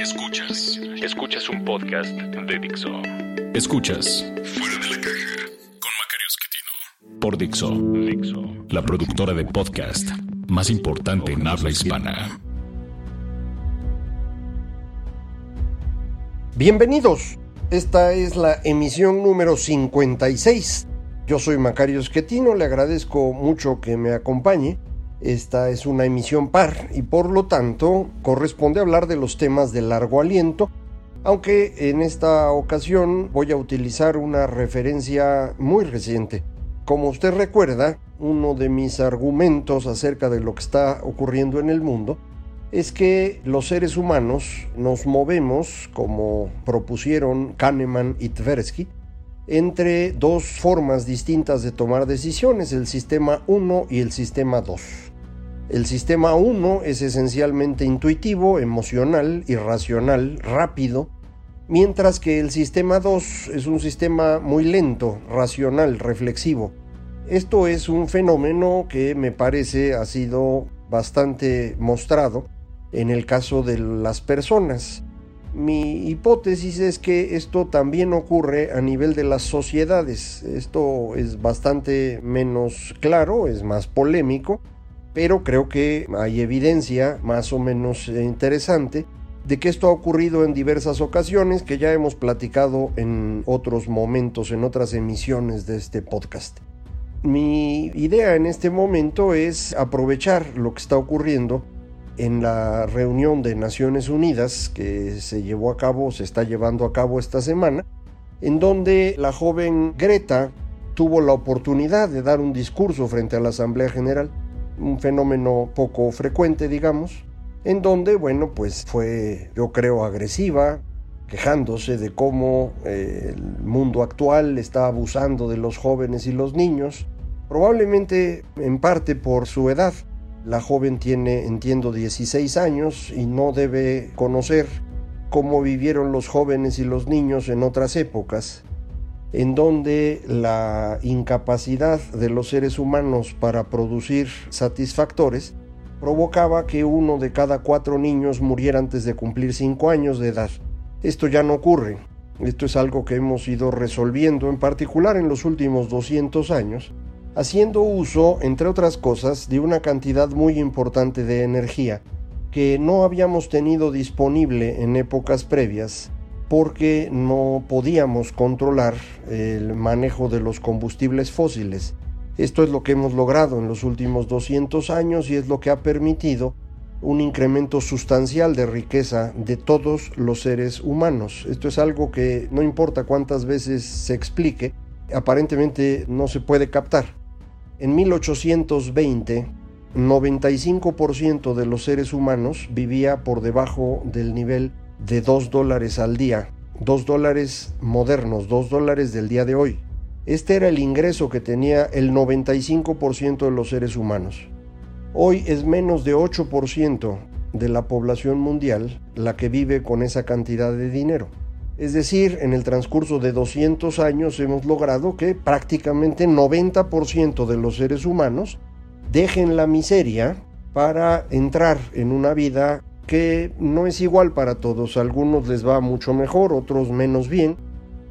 Escuchas, escuchas un podcast de Dixo. Escuchas Fuera de la caja con Macario Esquetino. por Dixo, Dixo. la productora de podcast más importante en habla hispana. Bienvenidos. Esta es la emisión número 56. Yo soy Macario Esquetino, le agradezco mucho que me acompañe. Esta es una emisión par y por lo tanto corresponde hablar de los temas de largo aliento, aunque en esta ocasión voy a utilizar una referencia muy reciente. Como usted recuerda, uno de mis argumentos acerca de lo que está ocurriendo en el mundo es que los seres humanos nos movemos, como propusieron Kahneman y Tversky, entre dos formas distintas de tomar decisiones, el sistema 1 y el sistema 2. El sistema 1 es esencialmente intuitivo, emocional, irracional, rápido, mientras que el sistema 2 es un sistema muy lento, racional, reflexivo. Esto es un fenómeno que me parece ha sido bastante mostrado en el caso de las personas. Mi hipótesis es que esto también ocurre a nivel de las sociedades. Esto es bastante menos claro, es más polémico, pero creo que hay evidencia más o menos interesante de que esto ha ocurrido en diversas ocasiones que ya hemos platicado en otros momentos, en otras emisiones de este podcast. Mi idea en este momento es aprovechar lo que está ocurriendo en la reunión de Naciones Unidas que se llevó a cabo, se está llevando a cabo esta semana, en donde la joven Greta tuvo la oportunidad de dar un discurso frente a la Asamblea General, un fenómeno poco frecuente, digamos, en donde, bueno, pues fue, yo creo, agresiva, quejándose de cómo eh, el mundo actual está abusando de los jóvenes y los niños, probablemente en parte por su edad. La joven tiene, entiendo, 16 años y no debe conocer cómo vivieron los jóvenes y los niños en otras épocas, en donde la incapacidad de los seres humanos para producir satisfactores provocaba que uno de cada cuatro niños muriera antes de cumplir cinco años de edad. Esto ya no ocurre. Esto es algo que hemos ido resolviendo, en particular en los últimos 200 años, haciendo uso, entre otras cosas, de una cantidad muy importante de energía que no habíamos tenido disponible en épocas previas porque no podíamos controlar el manejo de los combustibles fósiles. Esto es lo que hemos logrado en los últimos 200 años y es lo que ha permitido un incremento sustancial de riqueza de todos los seres humanos. Esto es algo que no importa cuántas veces se explique, aparentemente no se puede captar. En 1820, 95% de los seres humanos vivía por debajo del nivel de 2 dólares al día, 2 dólares modernos, 2 dólares del día de hoy. Este era el ingreso que tenía el 95% de los seres humanos. Hoy es menos de 8% de la población mundial la que vive con esa cantidad de dinero. Es decir, en el transcurso de 200 años hemos logrado que prácticamente 90% de los seres humanos dejen la miseria para entrar en una vida que no es igual para todos. A algunos les va mucho mejor, otros menos bien,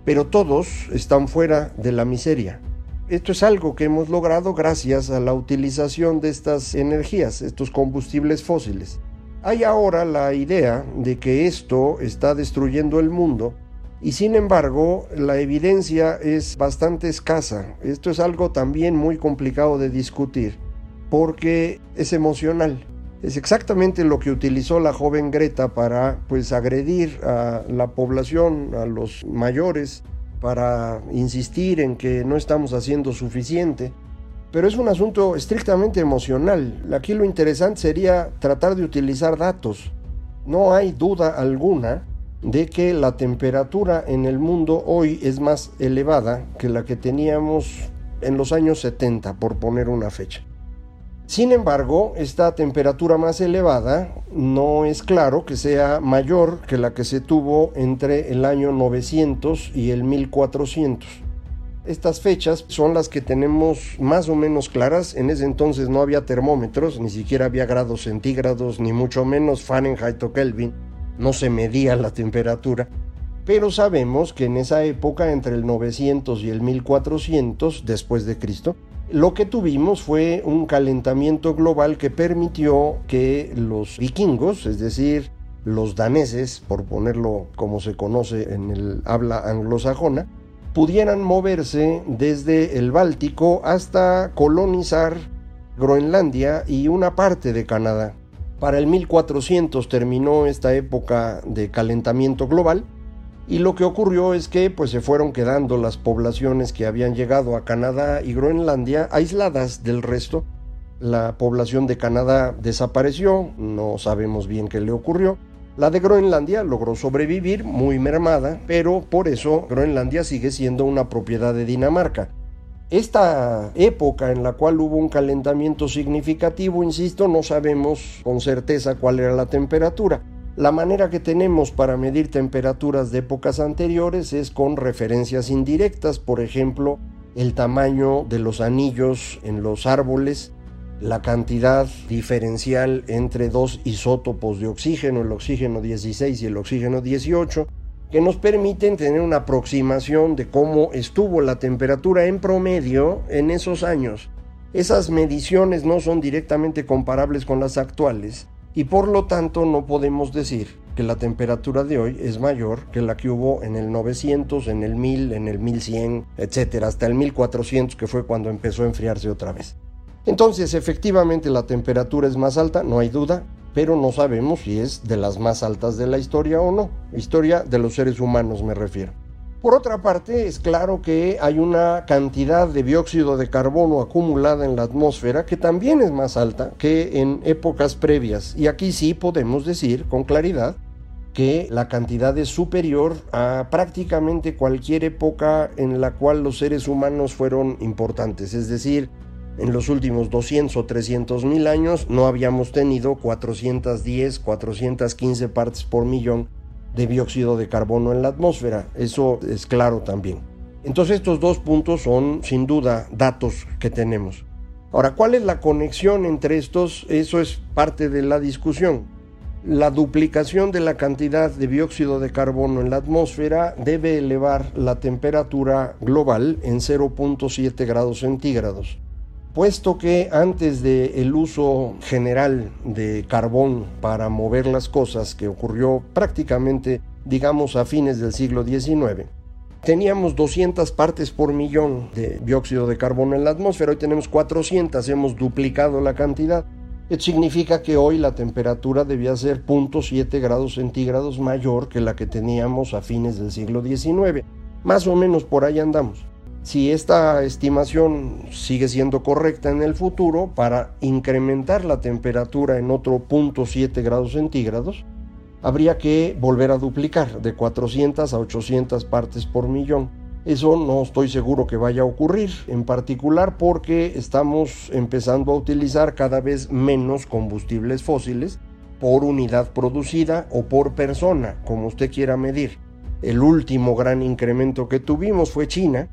pero todos están fuera de la miseria. Esto es algo que hemos logrado gracias a la utilización de estas energías, estos combustibles fósiles. Hay ahora la idea de que esto está destruyendo el mundo y sin embargo la evidencia es bastante escasa. Esto es algo también muy complicado de discutir porque es emocional. Es exactamente lo que utilizó la joven Greta para pues agredir a la población, a los mayores, para insistir en que no estamos haciendo suficiente. pero es un asunto estrictamente emocional. Aquí lo interesante sería tratar de utilizar datos. No hay duda alguna de que la temperatura en el mundo hoy es más elevada que la que teníamos en los años 70, por poner una fecha. Sin embargo, esta temperatura más elevada no es claro que sea mayor que la que se tuvo entre el año 900 y el 1400. Estas fechas son las que tenemos más o menos claras. En ese entonces no había termómetros, ni siquiera había grados centígrados, ni mucho menos Fahrenheit o Kelvin. No se medía la temperatura. Pero sabemos que en esa época, entre el 900 y el 1400 después de Cristo, lo que tuvimos fue un calentamiento global que permitió que los vikingos, es decir, los daneses, por ponerlo como se conoce en el habla anglosajona, pudieran moverse desde el Báltico hasta colonizar Groenlandia y una parte de Canadá. Para el 1400 terminó esta época de calentamiento global y lo que ocurrió es que pues se fueron quedando las poblaciones que habían llegado a Canadá y Groenlandia aisladas del resto. La población de Canadá desapareció, no sabemos bien qué le ocurrió. La de Groenlandia logró sobrevivir muy mermada, pero por eso Groenlandia sigue siendo una propiedad de Dinamarca. Esta época en la cual hubo un calentamiento significativo, insisto, no sabemos con certeza cuál era la temperatura. La manera que tenemos para medir temperaturas de épocas anteriores es con referencias indirectas, por ejemplo, el tamaño de los anillos en los árboles, la cantidad diferencial entre dos isótopos de oxígeno, el oxígeno 16 y el oxígeno 18, que nos permiten tener una aproximación de cómo estuvo la temperatura en promedio en esos años. Esas mediciones no son directamente comparables con las actuales, y por lo tanto no podemos decir que la temperatura de hoy es mayor que la que hubo en el 900, en el 1000, en el 1100, etcétera, hasta el 1400 que fue cuando empezó a enfriarse otra vez. Entonces, efectivamente la temperatura es más alta, no hay duda, pero no sabemos si es de las más altas de la historia o no. Historia de los seres humanos me refiero. Por otra parte, es claro que hay una cantidad de dióxido de carbono acumulada en la atmósfera que también es más alta que en épocas previas. Y aquí sí podemos decir con claridad que la cantidad es superior a prácticamente cualquier época en la cual los seres humanos fueron importantes. Es decir, en los últimos 200 o 300 mil años no habíamos tenido 410, 415 partes por millón de dióxido de carbono en la atmósfera. Eso es claro también. Entonces estos dos puntos son sin duda datos que tenemos. Ahora, ¿cuál es la conexión entre estos? Eso es parte de la discusión. La duplicación de la cantidad de dióxido de carbono en la atmósfera debe elevar la temperatura global en 0.7 grados centígrados puesto que antes del uso general de carbón para mover las cosas, que ocurrió prácticamente, digamos, a fines del siglo XIX, teníamos 200 partes por millón de dióxido de carbono en la atmósfera, hoy tenemos 400, hemos duplicado la cantidad. Esto significa que hoy la temperatura debía ser 0.7 grados centígrados mayor que la que teníamos a fines del siglo XIX. Más o menos por ahí andamos. Si esta estimación sigue siendo correcta en el futuro, para incrementar la temperatura en otro 0.7 grados centígrados, habría que volver a duplicar de 400 a 800 partes por millón. Eso no estoy seguro que vaya a ocurrir, en particular porque estamos empezando a utilizar cada vez menos combustibles fósiles por unidad producida o por persona, como usted quiera medir. El último gran incremento que tuvimos fue China,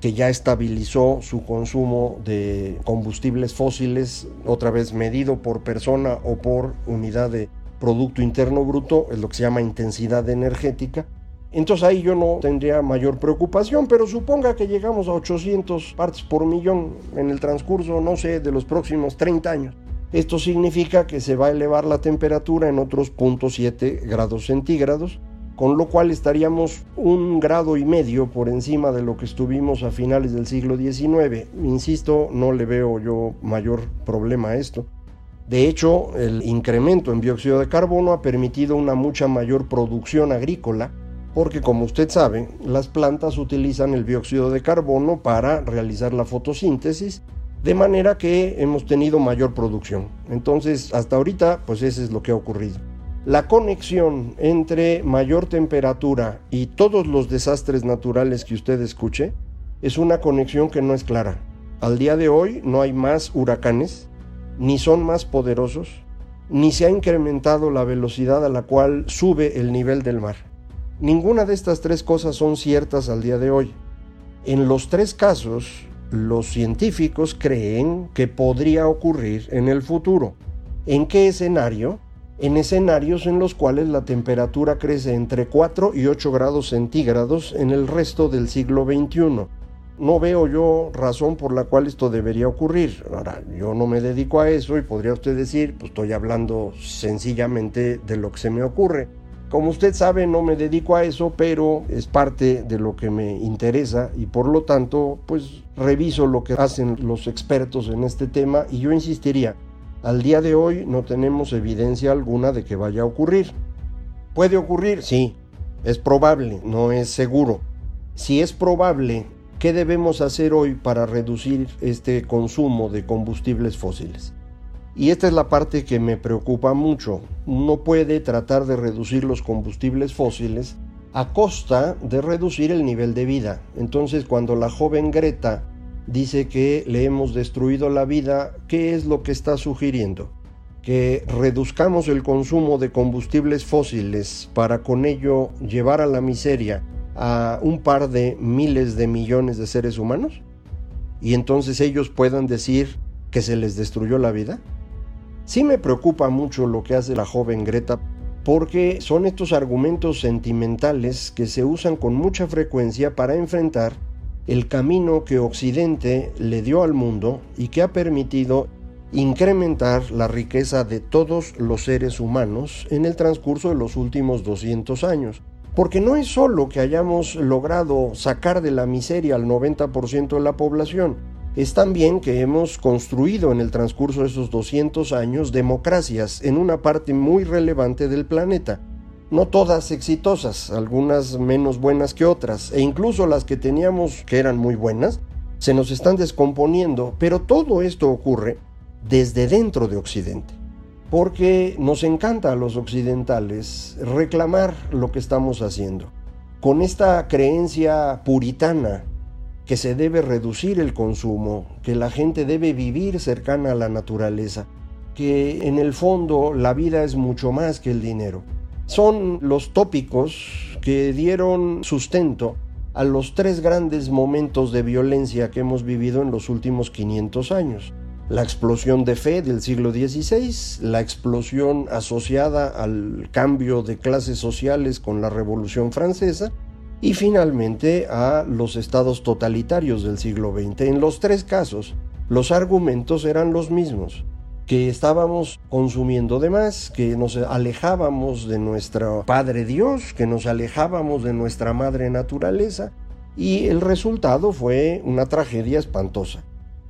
que ya estabilizó su consumo de combustibles fósiles, otra vez medido por persona o por unidad de Producto Interno Bruto, es lo que se llama intensidad energética. Entonces ahí yo no tendría mayor preocupación, pero suponga que llegamos a 800 partes por millón en el transcurso, no sé, de los próximos 30 años. Esto significa que se va a elevar la temperatura en otros 0.7 grados centígrados con lo cual estaríamos un grado y medio por encima de lo que estuvimos a finales del siglo XIX. Insisto, no le veo yo mayor problema a esto. De hecho, el incremento en dióxido de carbono ha permitido una mucha mayor producción agrícola, porque como usted sabe, las plantas utilizan el dióxido de carbono para realizar la fotosíntesis De manera que hemos tenido mayor producción. Entonces, hasta ahorita, pues eso es lo que ha ocurrido. La conexión entre mayor temperatura y todos los desastres naturales que usted escuche es una conexión que no es clara. Al día de hoy no hay más huracanes, ni son más poderosos, ni se ha incrementado la velocidad a la cual sube el nivel del mar. Ninguna de estas tres cosas son ciertas al día de hoy. En los tres casos, los científicos creen que podría ocurrir en el futuro. ¿En qué escenario? En escenarios en los cuales la temperatura crece entre 4 y 8 grados centígrados en el resto del siglo XXI. No veo yo razón por la cual esto debería ocurrir. Ahora, yo no me dedico a eso y podría usted decir, pues estoy hablando sencillamente de lo que se me ocurre. Como usted sabe, no me dedico a eso, pero es parte de lo que me interesa y por lo tanto, pues reviso lo que hacen los expertos en este tema y yo insistiría, al día de hoy no tenemos evidencia alguna de que vaya a ocurrir. ¿Puede ocurrir? Sí. Es probable, no es seguro. Si es probable, ¿qué debemos hacer hoy para reducir este consumo de combustibles fósiles? Y esta es la parte que me preocupa mucho. Uno puede tratar de reducir los combustibles fósiles a costa de reducir el nivel de vida. Entonces, cuando la joven Greta dice que le hemos destruido la vida, ¿qué es lo que está sugiriendo? Que reduzcamos el consumo de combustibles fósiles para con ello llevar a la miseria a un par de miles de millones de seres humanos y entonces ellos puedan decir que se les destruyó la vida? Sí me preocupa mucho lo que hace la joven Greta porque son estos argumentos sentimentales que se usan con mucha frecuencia para enfrentar el camino que Occidente le dio al mundo y que ha permitido incrementar la riqueza de todos los seres humanos en el transcurso de los últimos 200 años. Porque no es solo que hayamos logrado sacar de la miseria al 90% de la población, es también que hemos construido en el transcurso de esos 200 años democracias en una parte muy relevante del planeta no todas exitosas, algunas menos buenas que otras, e incluso las que teníamos que eran muy buenas, se nos están descomponiendo, pero todo esto ocurre desde dentro de Occidente, porque nos encanta a los occidentales reclamar lo que estamos haciendo, con esta creencia puritana que se debe reducir el consumo, que la gente debe vivir cercana a la naturaleza, que en el fondo la vida es mucho más que el dinero son los tópicos que dieron sustento a los tres grandes momentos de violencia que hemos vivido en los últimos 500 años. La explosión de fe del siglo XVI, la explosión asociada al cambio de clases sociales con la Revolución Francesa y finalmente a los estados totalitarios del siglo XX. En los tres casos, los argumentos eran los mismos que estábamos consumiendo de más, que nos alejábamos de nuestro Padre Dios, que nos alejábamos de nuestra Madre Naturaleza, y el resultado fue una tragedia espantosa,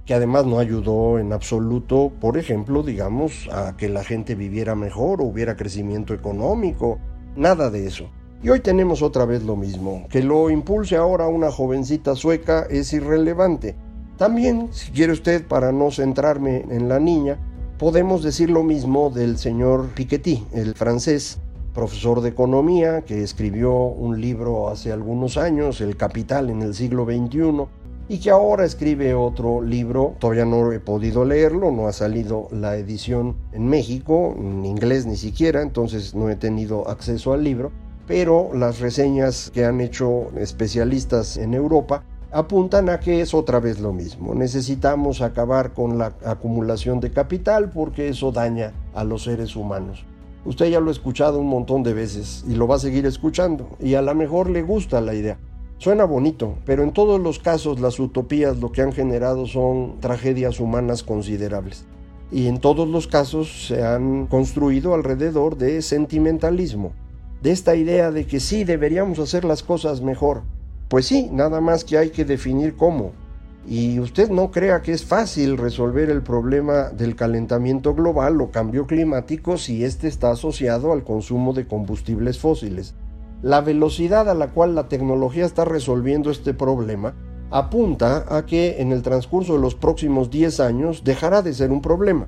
que además no ayudó en absoluto, por ejemplo, digamos, a que la gente viviera mejor o hubiera crecimiento económico, nada de eso. Y hoy tenemos otra vez lo mismo, que lo impulse ahora una jovencita sueca es irrelevante. También, si quiere usted, para no centrarme en la niña, Podemos decir lo mismo del señor Piketty, el francés, profesor de economía, que escribió un libro hace algunos años, El Capital en el siglo XXI, y que ahora escribe otro libro, todavía no he podido leerlo, no ha salido la edición en México, en inglés ni siquiera, entonces no he tenido acceso al libro, pero las reseñas que han hecho especialistas en Europa apuntan a que es otra vez lo mismo. Necesitamos acabar con la acumulación de capital porque eso daña a los seres humanos. Usted ya lo ha escuchado un montón de veces y lo va a seguir escuchando y a lo mejor le gusta la idea. Suena bonito, pero en todos los casos las utopías lo que han generado son tragedias humanas considerables. Y en todos los casos se han construido alrededor de sentimentalismo, de esta idea de que sí deberíamos hacer las cosas mejor, pues sí, nada más que hay que definir cómo. Y usted no crea que es fácil resolver el problema del calentamiento global o cambio climático si éste está asociado al consumo de combustibles fósiles. La velocidad a la cual la tecnología está resolviendo este problema apunta a que en el transcurso de los próximos 10 años dejará de ser un problema.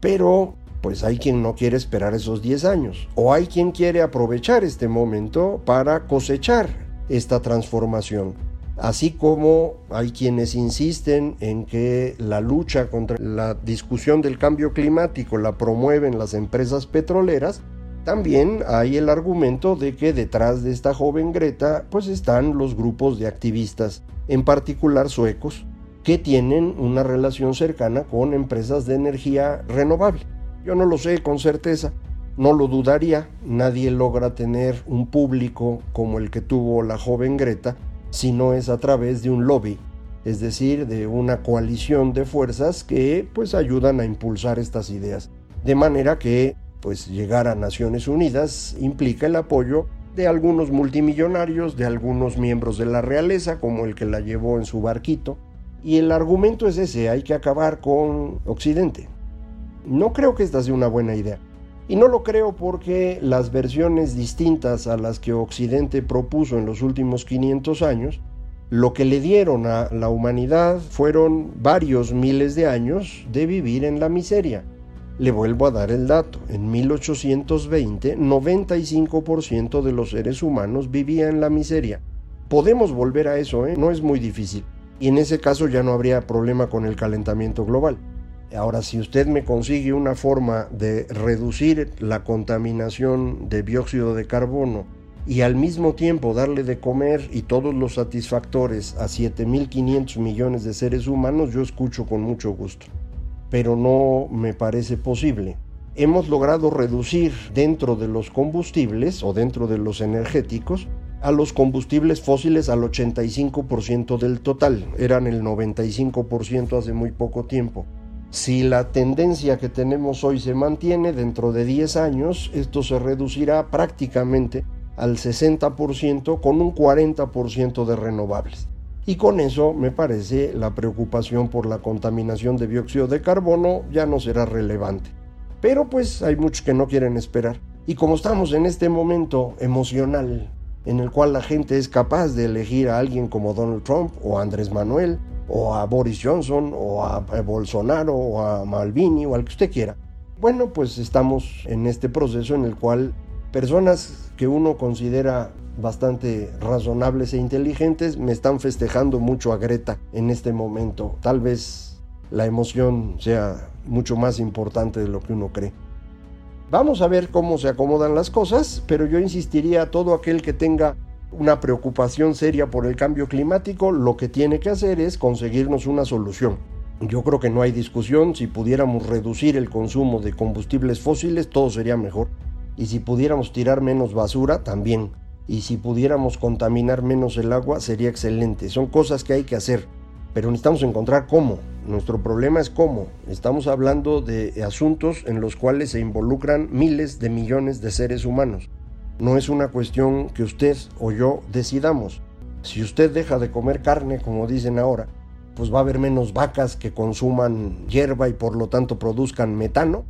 Pero pues hay quien no quiere esperar esos 10 años o hay quien quiere aprovechar este momento para cosechar esta transformación. Así como hay quienes insisten en que la lucha contra la discusión del cambio climático la promueven las empresas petroleras, también hay el argumento de que detrás de esta joven Greta pues están los grupos de activistas, en particular suecos, que tienen una relación cercana con empresas de energía renovable. Yo no lo sé con certeza, no lo dudaría, nadie logra tener un público como el que tuvo la joven Greta si no es a través de un lobby, es decir, de una coalición de fuerzas que pues ayudan a impulsar estas ideas. De manera que pues llegar a Naciones Unidas implica el apoyo de algunos multimillonarios, de algunos miembros de la realeza, como el que la llevó en su barquito. Y el argumento es ese, hay que acabar con Occidente. No creo que esta sea una buena idea. Y no lo creo porque las versiones distintas a las que Occidente propuso en los últimos 500 años, lo que le dieron a la humanidad fueron varios miles de años de vivir en la miseria. Le vuelvo a dar el dato. En 1820, 95% de los seres humanos vivía en la miseria. Podemos volver a eso, ¿eh? no es muy difícil. Y en ese caso ya no habría problema con el calentamiento global. Ahora, si usted me consigue una forma de reducir la contaminación de dióxido de carbono y al mismo tiempo darle de comer y todos los satisfactores a 7.500 millones de seres humanos, yo escucho con mucho gusto pero no me parece posible. Hemos logrado reducir dentro de los combustibles o dentro de los energéticos a los combustibles fósiles al 85% del total. Eran el 95% hace muy poco tiempo. Si la tendencia que tenemos hoy se mantiene, dentro de 10 años esto se reducirá prácticamente al 60% con un 40% de renovables. Y con eso me parece la preocupación por la contaminación de dióxido de carbono ya no será relevante. Pero pues hay muchos que no quieren esperar. Y como estamos en este momento emocional en el cual la gente es capaz de elegir a alguien como Donald Trump o Andrés Manuel o a Boris Johnson o a Bolsonaro o a Malvini o al que usted quiera. Bueno, pues estamos en este proceso en el cual personas que uno considera bastante razonables e inteligentes me están festejando mucho a Greta en este momento. Tal vez la emoción sea mucho más importante de lo que uno cree. Vamos a ver cómo se acomodan las cosas, pero yo insistiría a todo aquel que tenga una preocupación seria por el cambio climático, lo que tiene que hacer es conseguirnos una solución. Yo creo que no hay discusión, si pudiéramos reducir el consumo de combustibles fósiles, todo sería mejor. Y si pudiéramos tirar menos basura, también y si pudiéramos contaminar menos el agua sería excelente. Son cosas que hay que hacer, pero necesitamos encontrar cómo. Nuestro problema es cómo. Estamos hablando de asuntos en los cuales se involucran miles de millones de seres humanos. No es una cuestión que usted o yo decidamos. Si usted deja de comer carne, como dicen ahora, pues va a haber menos vacas que consuman hierba y por lo tanto produzcan metano.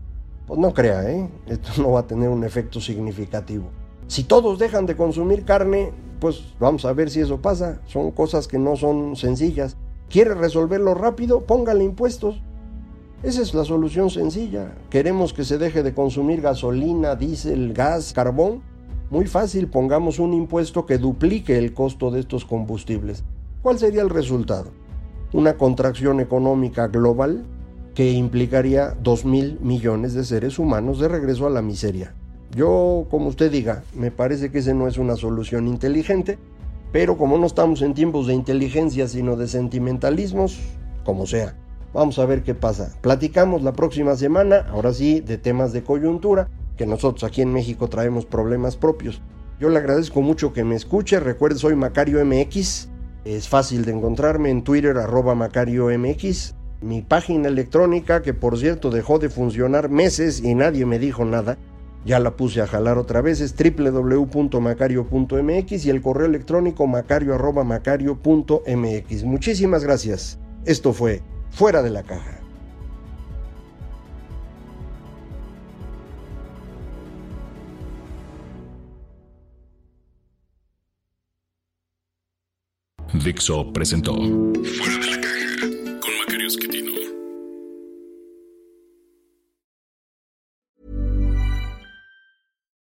Pues no crea, ¿eh? Esto no va a tener un efecto significativo. Si todos dejan de consumir carne, pues vamos a ver si eso pasa. Son cosas que no son sencillas. ¿Quiere resolverlo rápido? Póngale impuestos. Esa es la solución sencilla. ¿Queremos que se deje de consumir gasolina, diésel, gas, carbón? Muy fácil, pongamos un impuesto que duplique el costo de estos combustibles. ¿Cuál sería el resultado? Una contracción económica global que implicaría 2 mil millones de seres humanos de regreso a la miseria. Yo, como usted diga, me parece que esa no es una solución inteligente, pero como no estamos en tiempos de inteligencia, sino de sentimentalismos, como sea. Vamos a ver qué pasa. Platicamos la próxima semana, ahora sí, de temas de coyuntura, que nosotros aquí en México traemos problemas propios. Yo le agradezco mucho que me escuche. Recuerde, soy Macario MX. Es fácil de encontrarme en Twitter, arroba Macario MX. Mi página electrónica, que por cierto dejó de funcionar meses y nadie me dijo nada, ya la puse a jalar otra vez, es www.macario.mx y el correo electrónico macario.macario.mx. Muchísimas gracias. Esto fue Fuera de la Caja. Dixo presentó